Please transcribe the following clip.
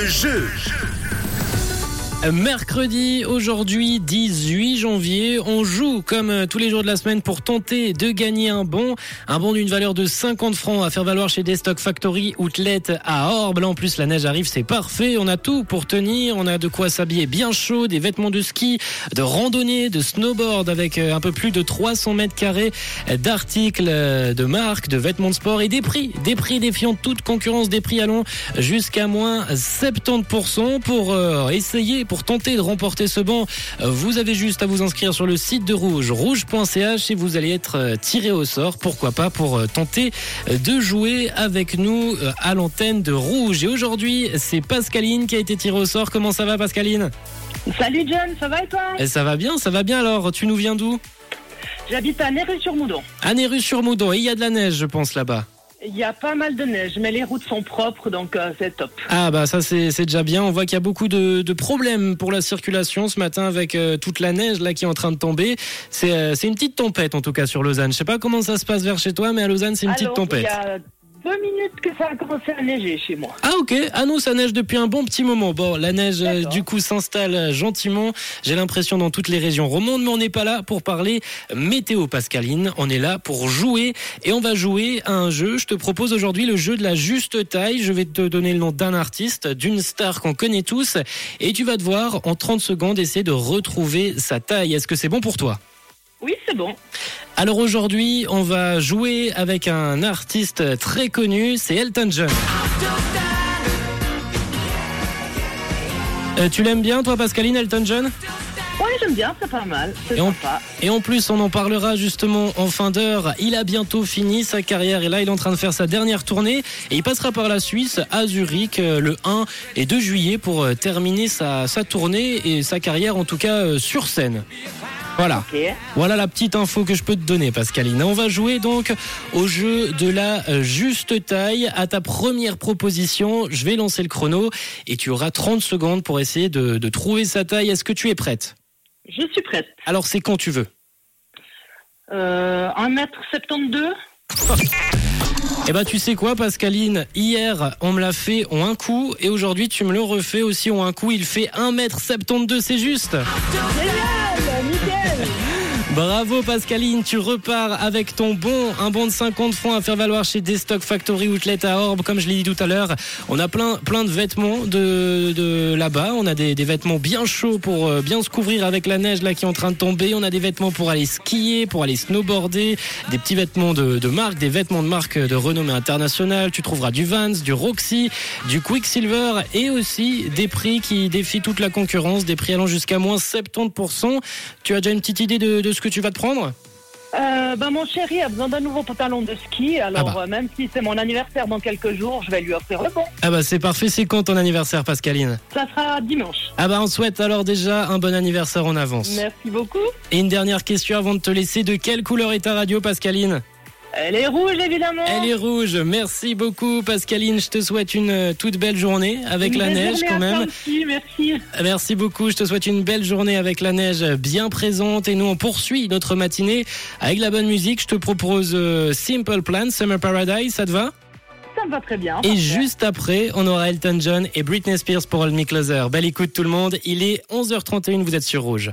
Le jeu. Mercredi, aujourd'hui 18 janvier, on joue comme euh, tous les jours de la semaine pour tenter de gagner un bon, un bon d'une valeur de 50 francs à faire valoir chez Destock Factory Outlet à Orbe. En plus la neige arrive, c'est parfait, on a tout pour tenir, on a de quoi s'habiller bien chaud, des vêtements de ski, de randonnée, de snowboard avec euh, un peu plus de 300 mètres carrés d'articles euh, de marque, de vêtements de sport et des prix, des prix défiant toute concurrence, des prix allons jusqu'à moins 70% pour essayer pour tenter de remporter ce banc, vous avez juste à vous inscrire sur le site de Rouge, rouge.ch et vous allez être euh, tiré au sort, pourquoi pas, pour euh, tenter euh, de jouer avec nous à l'antenne de Rouge. Et aujourd'hui, c'est Pascaline qui a été tirée au sort. Comment ça va Pascaline? Salut John, ça va et toi? Et Ça va bien, ça va bien alors. Tu nous viens d'où? J'habite à Néru-sur-Moudon. À Néru-sur-Moudon, et il y a de la neige je pense là-bas. Il y a pas mal de neige, mais les routes sont propres, donc euh, c'est top. Ah bah ça c'est déjà bien. On voit qu'il y a beaucoup de, de, problèmes pour la circulation ce matin avec euh, toute la neige là qui est en train de tomber. C'est euh, une petite tempête en tout cas sur Lausanne. Je sais pas comment ça se passe vers chez toi, mais à Lausanne c'est une petite tempête deux minutes que ça a commencé à neiger chez moi. Ah ok, ah nous ça neige depuis un bon petit moment. Bon, la neige euh, du coup s'installe euh, gentiment. J'ai l'impression dans toutes les régions romandes, mais on n'est pas là pour parler météo Pascaline. On est là pour jouer et on va jouer à un jeu. Je te propose aujourd'hui le jeu de la juste taille. Je vais te donner le nom d'un artiste, d'une star qu'on connaît tous et tu vas devoir en 30 secondes essayer de retrouver sa taille. Est-ce que c'est bon pour toi? Oui, c'est bon. Alors aujourd'hui, on va jouer avec un artiste très connu, c'est Elton John. Euh, tu l'aimes bien, toi, Pascaline, Elton John? Oui, j'aime bien, c'est pas mal. Et, et, en plus, on en parlera justement en fin d'heure. Il a bientôt fini sa carrière et là, il est en train de faire sa dernière tournée. Et il passera par la Suisse à Zurich euh, le 1 et 2 juillet pour euh, terminer sa, sa tournée et sa carrière, en tout cas sur scène. Voilà. Voilà la petite info que je peux te donner, Pascaline. On va jouer donc au jeu de la euh, juste taille. À ta première proposition, je vais lancer le chrono et tu auras 30 secondes pour essayer de, trouver sa taille. Est-ce que tu es prête? Je suis prête. Alors c'est quand tu veux. Euh, 1m72 Eh ben tu sais quoi Pascaline, hier on me l'a fait en un coup et aujourd'hui tu me le refais aussi en un coup, il fait 1m72, c'est juste. Bravo Pascaline, tu repars avec ton bon, un bon de 50 francs à faire valoir chez Destock Factory Outlet à Orbe. Comme je l'ai dit tout à l'heure, on a plein, plein de vêtements de, de là-bas. On a des, des, vêtements bien chauds pour euh, bien se couvrir avec la neige là qui est en train de tomber. On a des vêtements pour aller skier, pour aller snowboarder, des petits vêtements de, de marque, des vêtements de marque de renommée internationale. Tu trouveras du Vans, du Roxy, du Quicksilver et aussi des prix qui défient toute la concurrence, des prix allant jusqu'à moins 70%. Tu as déjà une petite idée de, de ce que tu vas te prendre euh, bah, mon chéri a besoin d'un nouveau pantalon de ski, alors ah bah. euh, même si c'est mon anniversaire dans quelques jours, je vais lui offrir le bon. Ah bah c'est parfait, c'est quand ton anniversaire Pascaline Ça sera dimanche. Ah bah on souhaite alors déjà un bon anniversaire en avance. Merci beaucoup. Et une dernière question avant de te laisser, de quelle couleur est ta radio Pascaline elle est rouge, évidemment. Elle est rouge. Merci beaucoup, Pascaline. Je te souhaite une euh, toute belle journée avec la neige, quand même. Merci, merci. Merci beaucoup. Je te souhaite une belle journée avec la neige bien présente. Et nous, on poursuit notre matinée avec la bonne musique. Je te propose euh, Simple Plan, Summer Paradise. Ça te va? Ça me va très bien. Et juste après, on aura Elton John et Britney Spears pour All Me Closer. Belle écoute tout le monde. Il est 11h31, vous êtes sur Rouge.